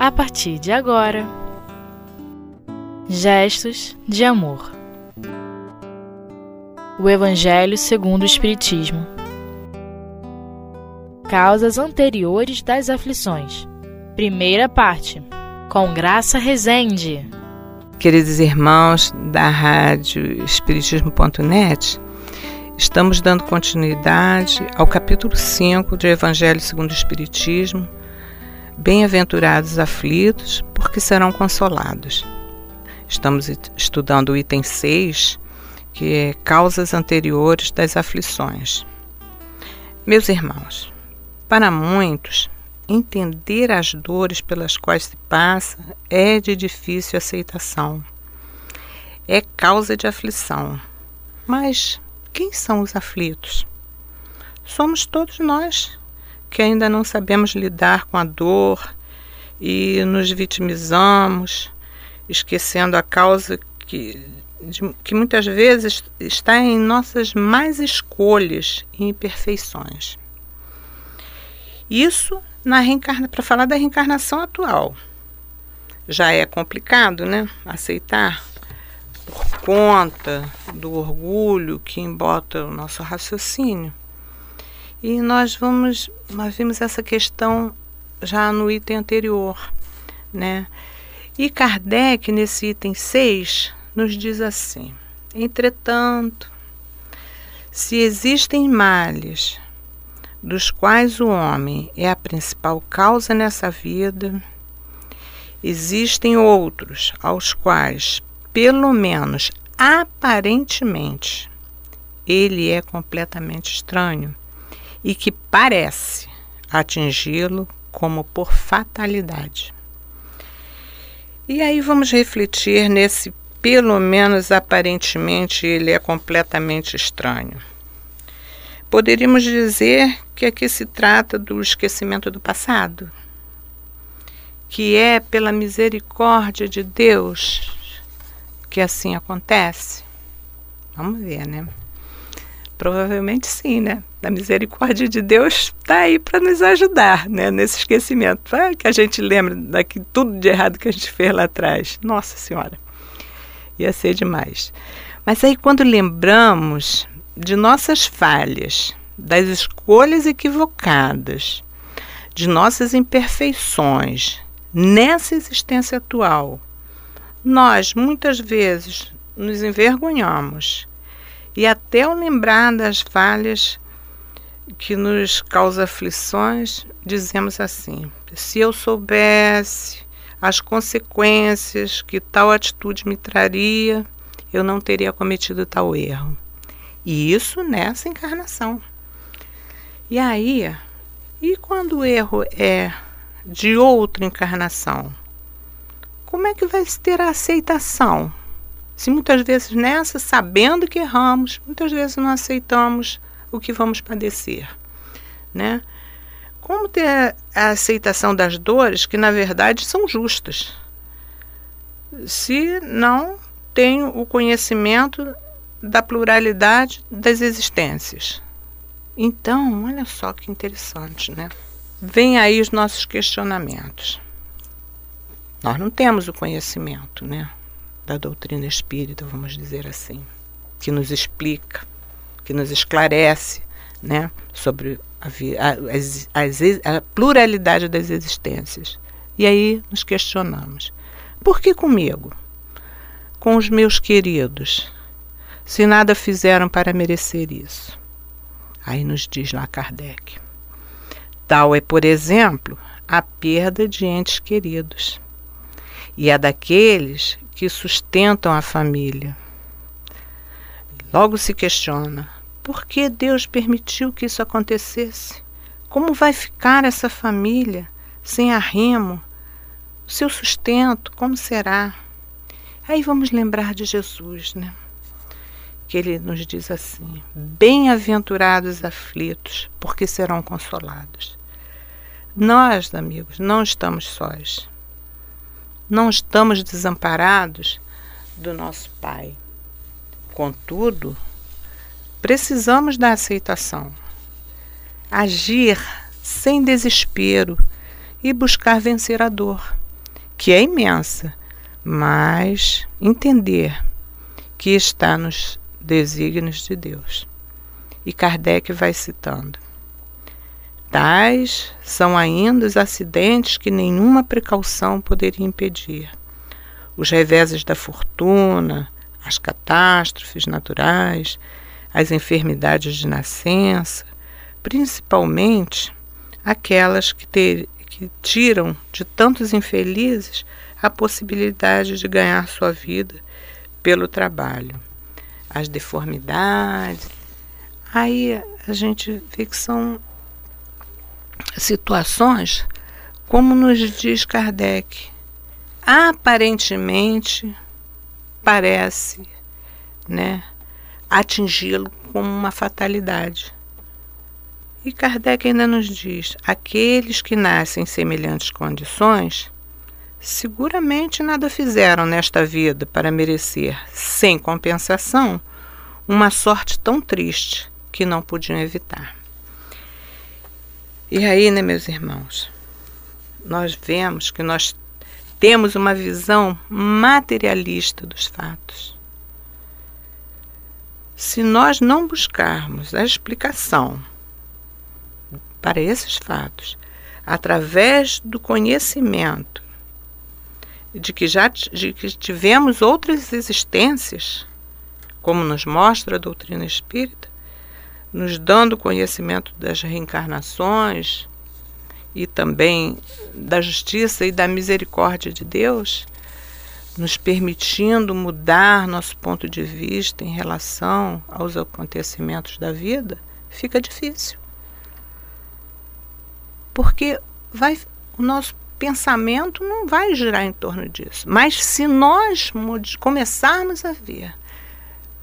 a partir de agora. Gestos de amor. O Evangelho segundo o Espiritismo. Causas anteriores das aflições. Primeira parte. Com Graça Rezende. Queridos irmãos da Rádio Espiritismo.net, estamos dando continuidade ao capítulo 5 do Evangelho segundo o Espiritismo. Bem-aventurados aflitos, porque serão consolados. Estamos estudando o item 6, que é causas anteriores das aflições. Meus irmãos, para muitos, entender as dores pelas quais se passa é de difícil aceitação. É causa de aflição. Mas quem são os aflitos? Somos todos nós que ainda não sabemos lidar com a dor e nos vitimizamos, esquecendo a causa que, de, que muitas vezes está em nossas mais escolhas e imperfeições. Isso na reencarna para falar da reencarnação atual. Já é complicado, né? Aceitar por conta do orgulho que embota o nosso raciocínio. E nós vamos, nós vimos essa questão já no item anterior, né? E Kardec, nesse item 6, nos diz assim: Entretanto, se existem males dos quais o homem é a principal causa nessa vida, existem outros aos quais, pelo menos aparentemente, ele é completamente estranho e que parece atingi-lo como por fatalidade. E aí vamos refletir nesse, pelo menos aparentemente, ele é completamente estranho. Poderíamos dizer que aqui se trata do esquecimento do passado, que é pela misericórdia de Deus que assim acontece. Vamos ver, né? Provavelmente sim, né? A misericórdia de Deus está aí para nos ajudar, né? Nesse esquecimento. Para que a gente lembre daqui tudo de errado que a gente fez lá atrás. Nossa Senhora, ia ser demais. Mas aí quando lembramos de nossas falhas, das escolhas equivocadas, de nossas imperfeições nessa existência atual, nós muitas vezes nos envergonhamos e até ao lembrar das falhas que nos causa aflições, dizemos assim: se eu soubesse as consequências que tal atitude me traria, eu não teria cometido tal erro. E isso nessa encarnação. E aí, e quando o erro é de outra encarnação? Como é que vai se ter a aceitação? Se muitas vezes nessa, sabendo que erramos, muitas vezes não aceitamos o que vamos padecer, né? Como ter a aceitação das dores que na verdade são justas? Se não tenho o conhecimento da pluralidade das existências. Então, olha só que interessante, né? Vem aí os nossos questionamentos. Nós não temos o conhecimento, né, da doutrina espírita, vamos dizer assim, que nos explica, que nos esclarece, né, sobre a, a, a, a pluralidade das existências. E aí nos questionamos: por que comigo? Com os meus queridos? se nada fizeram para merecer isso. Aí nos diz lá Kardec. Tal é, por exemplo, a perda de entes queridos e a daqueles que sustentam a família. Logo se questiona: por que Deus permitiu que isso acontecesse? Como vai ficar essa família sem arrimo? O seu sustento, como será? Aí vamos lembrar de Jesus, né? que ele nos diz assim: Bem-aventurados aflitos, porque serão consolados. Nós, amigos, não estamos sós. Não estamos desamparados do nosso Pai. Contudo, precisamos da aceitação, agir sem desespero e buscar vencer a dor. que é imensa, mas entender que está nos desígnios de Deus. E Kardec vai citando. Tais são ainda os acidentes que nenhuma precaução poderia impedir. Os reveses da fortuna, as catástrofes naturais, as enfermidades de nascença, principalmente aquelas que, ter, que tiram de tantos infelizes a possibilidade de ganhar sua vida pelo trabalho. As deformidades. Aí a gente vê que são situações, como nos diz Kardec, aparentemente parece né, atingi-lo como uma fatalidade. E Kardec ainda nos diz: aqueles que nascem em semelhantes condições seguramente nada fizeram nesta vida para merecer, sem compensação, uma sorte tão triste que não podiam evitar. E aí, né, meus irmãos, nós vemos que nós temos uma visão materialista dos fatos. Se nós não buscarmos a explicação para esses fatos através do conhecimento de que já de que tivemos outras existências, como nos mostra a doutrina espírita, nos dando conhecimento das reencarnações e também da justiça e da misericórdia de Deus, nos permitindo mudar nosso ponto de vista em relação aos acontecimentos da vida, fica difícil. Porque vai o nosso pensamento não vai girar em torno disso. Mas se nós começarmos a ver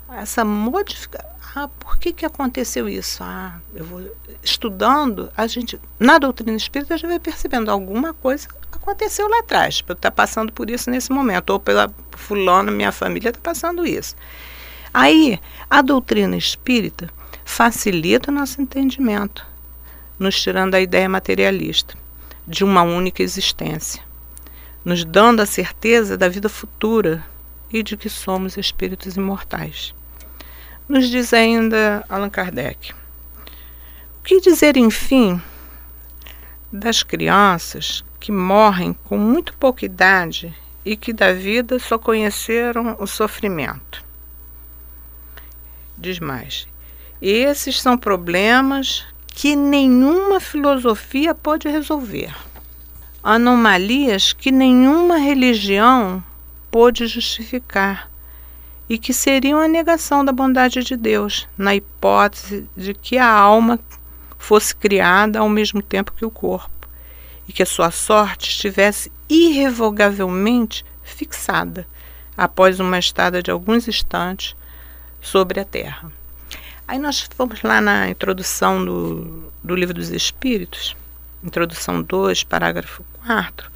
essa modificação, ah, por que, que aconteceu isso? Ah, eu vou estudando, a gente, na doutrina espírita, já vai percebendo alguma coisa aconteceu lá atrás, para eu estar tá passando por isso nesse momento, ou pela fulana, minha família está passando isso. Aí, a doutrina espírita facilita o nosso entendimento, nos tirando a ideia materialista de uma única existência, nos dando a certeza da vida futura e de que somos espíritos imortais. Nos diz ainda Allan Kardec. O que dizer, enfim, das crianças que morrem com muito pouca idade e que da vida só conheceram o sofrimento? Diz mais. Esses são problemas que nenhuma filosofia pode resolver. Anomalias que nenhuma religião pôde justificar e que seriam a negação da bondade de Deus, na hipótese de que a alma fosse criada ao mesmo tempo que o corpo e que a sua sorte estivesse irrevogavelmente fixada após uma estada de alguns instantes sobre a terra. Aí nós fomos lá na introdução do, do Livro dos Espíritos, introdução 2, parágrafo 4,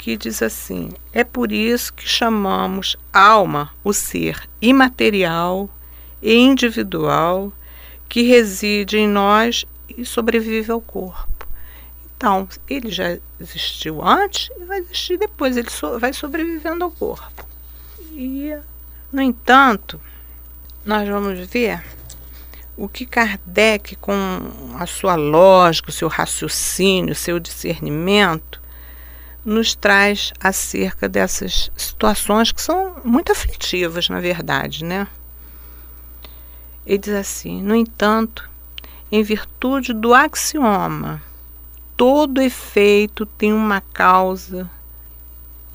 que diz assim: É por isso que chamamos alma o ser imaterial e individual que reside em nós e sobrevive ao corpo. Então, ele já existiu antes e vai existir depois, ele so, vai sobrevivendo ao corpo. E, no entanto, nós vamos ver o que Kardec, com a sua lógica, o seu raciocínio, o seu discernimento, nos traz acerca dessas situações que são muito aflitivas, na verdade, né? Ele diz assim: no entanto, em virtude do axioma, todo efeito tem uma causa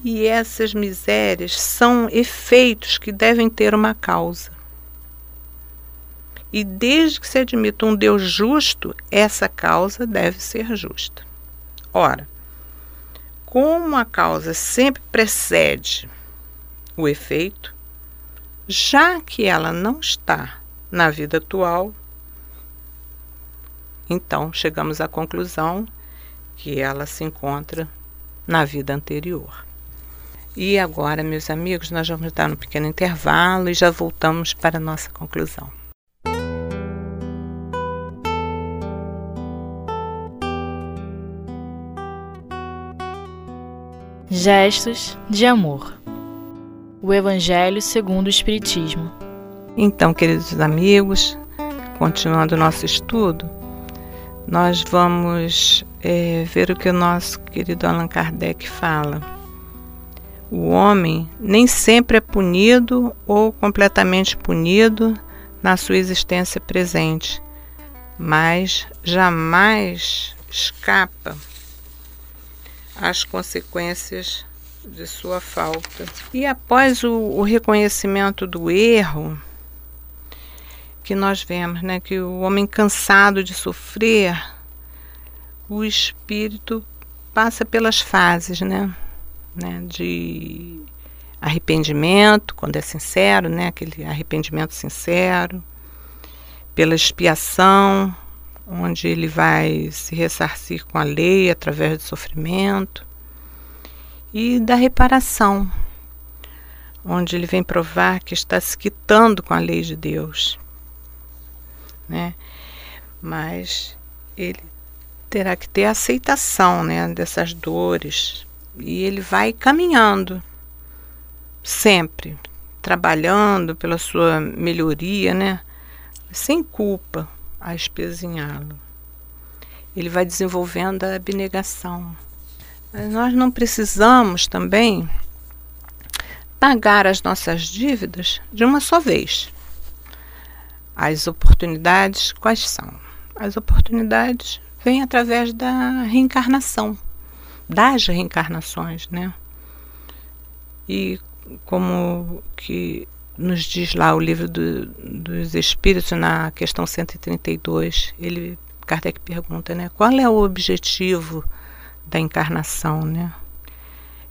e essas misérias são efeitos que devem ter uma causa. E desde que se admita um Deus justo, essa causa deve ser justa. Ora, como a causa sempre precede o efeito, já que ela não está na vida atual, então chegamos à conclusão que ela se encontra na vida anterior. E agora, meus amigos, nós vamos dar um pequeno intervalo e já voltamos para a nossa conclusão. Gestos de amor. O Evangelho segundo o Espiritismo. Então, queridos amigos, continuando o nosso estudo, nós vamos é, ver o que o nosso querido Allan Kardec fala. O homem nem sempre é punido ou completamente punido na sua existência presente, mas jamais escapa às consequências de sua falta. E após o, o reconhecimento do erro, que nós vemos, né, que o homem cansado de sofrer, o espírito passa pelas fases, né, né, de arrependimento, quando é sincero, né, aquele arrependimento sincero, pela expiação, onde ele vai se ressarcir com a lei através do sofrimento, e da reparação, onde ele vem provar que está se quitando com a lei de Deus. Né? Mas ele terá que ter aceitação né, dessas dores e ele vai caminhando sempre, trabalhando pela sua melhoria, né? sem culpa, a espezinhá-lo. Ele vai desenvolvendo a abnegação. Mas nós não precisamos também pagar as nossas dívidas de uma só vez. As oportunidades quais são? As oportunidades vêm através da reencarnação, das reencarnações, né? E como que nos diz lá o livro do, dos Espíritos, na questão 132, ele, Kardec pergunta, né, qual é o objetivo da encarnação, né?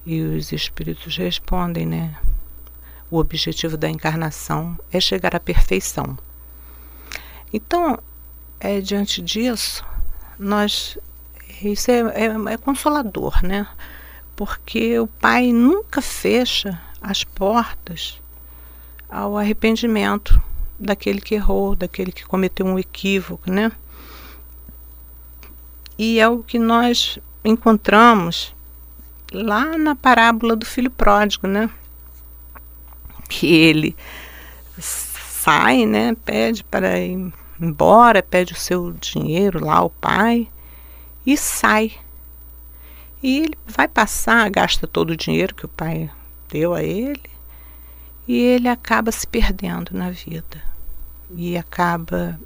E os Espíritos respondem, né, o objetivo da encarnação é chegar à perfeição. Então, é, diante disso, nós isso é, é, é consolador, né? Porque o Pai nunca fecha as portas ao arrependimento daquele que errou, daquele que cometeu um equívoco, né? E é o que nós encontramos lá na parábola do filho pródigo, né? Que ele sai, né? Pede para ir embora, pede o seu dinheiro lá ao pai e sai. E ele vai passar, gasta todo o dinheiro que o pai deu a ele e ele acaba se perdendo na vida e acaba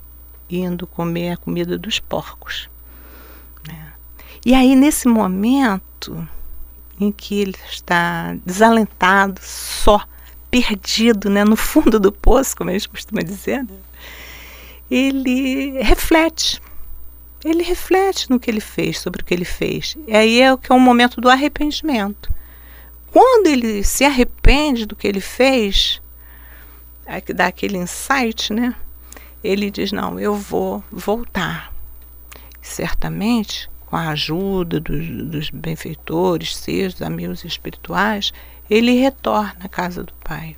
indo comer a comida dos porcos. Né? E aí, nesse momento em que ele está desalentado, só, perdido, né, no fundo do poço, como eles costumam dizer, né? ele reflete. Ele reflete no que ele fez, sobre o que ele fez. E aí é o que é o momento do arrependimento. Quando ele se arrepende do que ele fez, é dá aquele insight, né? Ele diz: Não, eu vou voltar. certamente, com a ajuda dos, dos benfeitores, seus amigos espirituais, ele retorna à casa do Pai.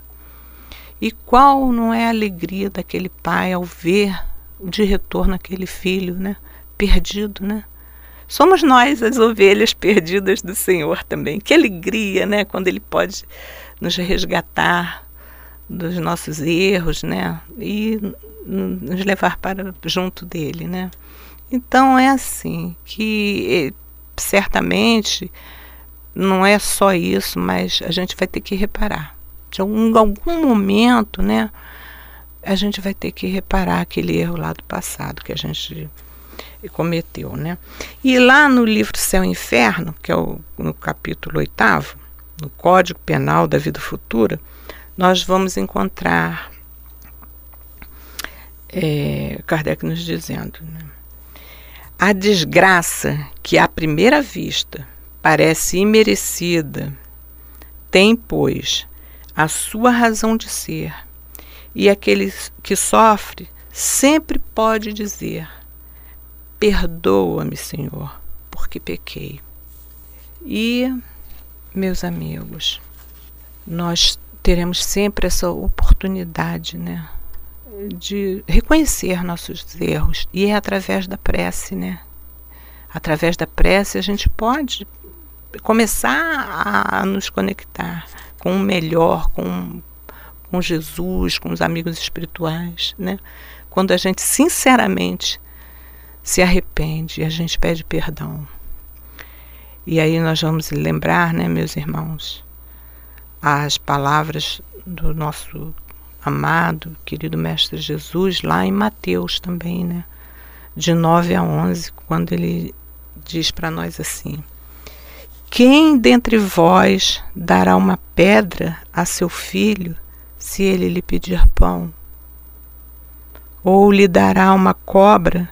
E qual não é a alegria daquele pai ao ver de retorno aquele filho, né? Perdido, né? Somos nós as ovelhas perdidas do Senhor também. Que alegria, né? Quando Ele pode nos resgatar dos nossos erros, né? E nos levar para junto dele, né? Então é assim que certamente não é só isso, mas a gente vai ter que reparar. De algum, algum momento, né? A gente vai ter que reparar aquele erro lá do passado que a gente e cometeu, né? E lá no livro Céu e Inferno, que é o, no capítulo oitavo, no Código Penal da Vida Futura, nós vamos encontrar é, Kardec nos dizendo né? a desgraça que à primeira vista parece imerecida tem, pois, a sua razão de ser, e aquele que sofre sempre pode dizer Perdoa-me, Senhor, porque pequei. E, meus amigos, nós teremos sempre essa oportunidade, né? De reconhecer nossos erros. E é através da prece, né? Através da prece a gente pode começar a nos conectar com o melhor, com, com Jesus, com os amigos espirituais, né? Quando a gente sinceramente se arrepende e a gente pede perdão. E aí nós vamos lembrar, né, meus irmãos, as palavras do nosso amado, querido Mestre Jesus, lá em Mateus também, né? De 9 a 11, quando ele diz para nós assim: Quem dentre vós dará uma pedra a seu filho se ele lhe pedir pão? Ou lhe dará uma cobra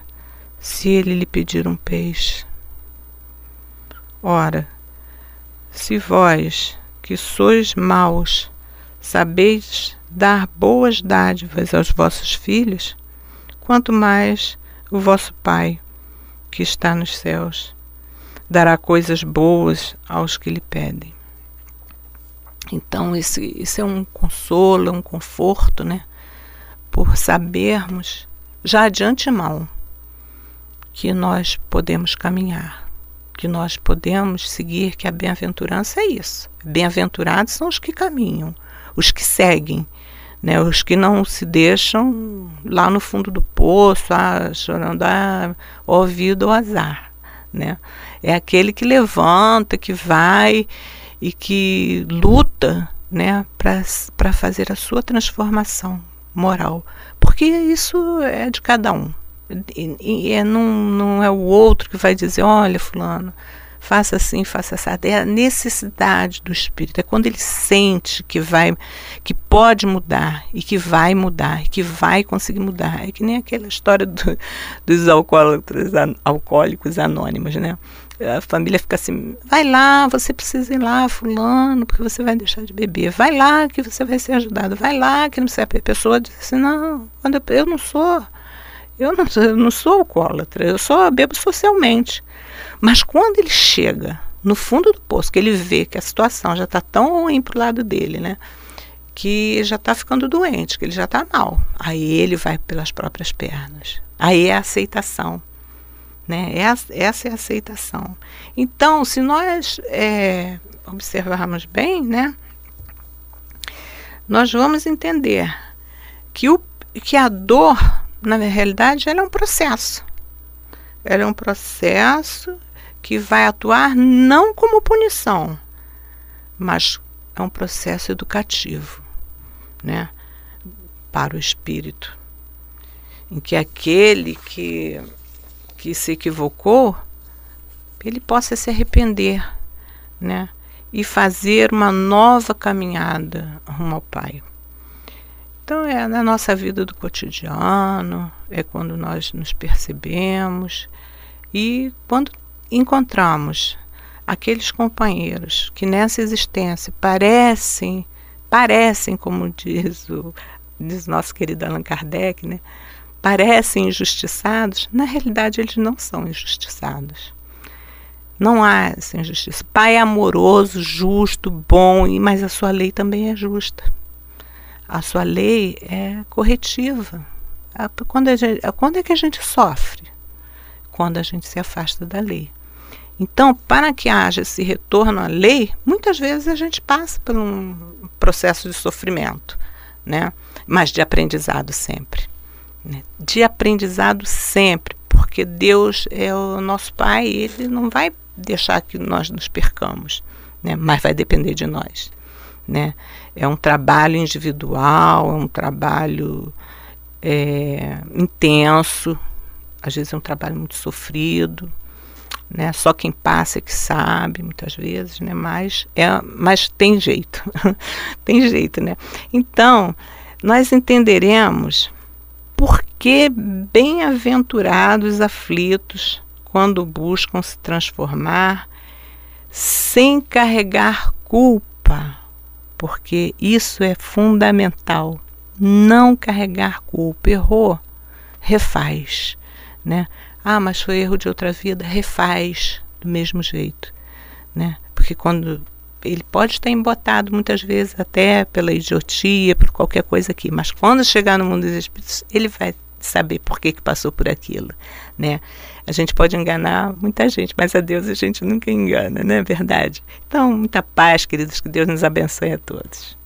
se ele lhe pedir um peixe? Ora, se vós, que sois maus, sabeis dar boas dádivas aos vossos filhos, quanto mais o vosso Pai, que está nos céus, dará coisas boas aos que lhe pedem. Então, isso, é um consolo, um conforto, né? Por sabermos já de antemão que nós podemos caminhar que nós podemos seguir, que a bem-aventurança é isso. Bem-aventurados são os que caminham, os que seguem, né? os que não se deixam lá no fundo do poço, ah, chorando, ah, ouvido ou azar. Né? É aquele que levanta, que vai e que luta né, para fazer a sua transformação moral. Porque isso é de cada um. E, e é, não, não é o outro que vai dizer, olha, fulano, faça assim, faça assim. É a necessidade do espírito. É quando ele sente que vai, que pode mudar e que vai mudar e que vai conseguir mudar. É que nem aquela história do, dos alcoólatras, alcoólicos anônimos, né? A família fica assim, vai lá, você precisa ir lá, fulano, porque você vai deixar de beber. Vai lá que você vai ser ajudado. Vai lá que não sei. A pessoa diz assim, não, quando eu, eu não sou. Eu não, eu não sou alcoólatra, eu só bebo socialmente. Mas quando ele chega no fundo do poço, que ele vê que a situação já está tão ruim para o lado dele, né? Que já está ficando doente, que ele já está mal. Aí ele vai pelas próprias pernas. Aí é a aceitação. Né? Essa é a aceitação. Então, se nós é, observarmos bem, né? Nós vamos entender que, o, que a dor na realidade, ela é um processo. Ela é um processo que vai atuar não como punição, mas é um processo educativo, né? Para o espírito, em que aquele que que se equivocou, ele possa se arrepender, né? E fazer uma nova caminhada rumo ao Pai. Então é na nossa vida do cotidiano, é quando nós nos percebemos e quando encontramos aqueles companheiros que nessa existência parecem, parecem, como diz o diz nosso querido Allan Kardec, né? Parecem injustiçados, na realidade eles não são injustiçados. Não há essa injustiça. Pai é amoroso, justo, bom, mas a sua lei também é justa a sua lei é corretiva. Quando, gente, quando é que a gente sofre? Quando a gente se afasta da lei. Então, para que haja esse retorno à lei, muitas vezes a gente passa por um processo de sofrimento, né? mas de aprendizado sempre. Né? De aprendizado sempre, porque Deus é o nosso Pai e Ele não vai deixar que nós nos percamos, né? mas vai depender de nós né? É um trabalho individual, é um trabalho é, intenso, às vezes é um trabalho muito sofrido, né? Só quem passa é que sabe, muitas vezes, né? Mas é, mas tem jeito, tem jeito, né? Então nós entenderemos por que bem-aventurados aflitos quando buscam se transformar sem carregar culpa porque isso é fundamental. Não carregar culpa. Errou, refaz. Né? Ah, mas foi erro de outra vida, refaz do mesmo jeito. Né? Porque quando ele pode estar embotado muitas vezes até pela idiotia, por qualquer coisa aqui, mas quando chegar no mundo dos espíritos, ele vai saber por que, que passou por aquilo, né? A gente pode enganar muita gente, mas a Deus a gente nunca engana, não é verdade? Então, muita paz, queridos, que Deus nos abençoe a todos.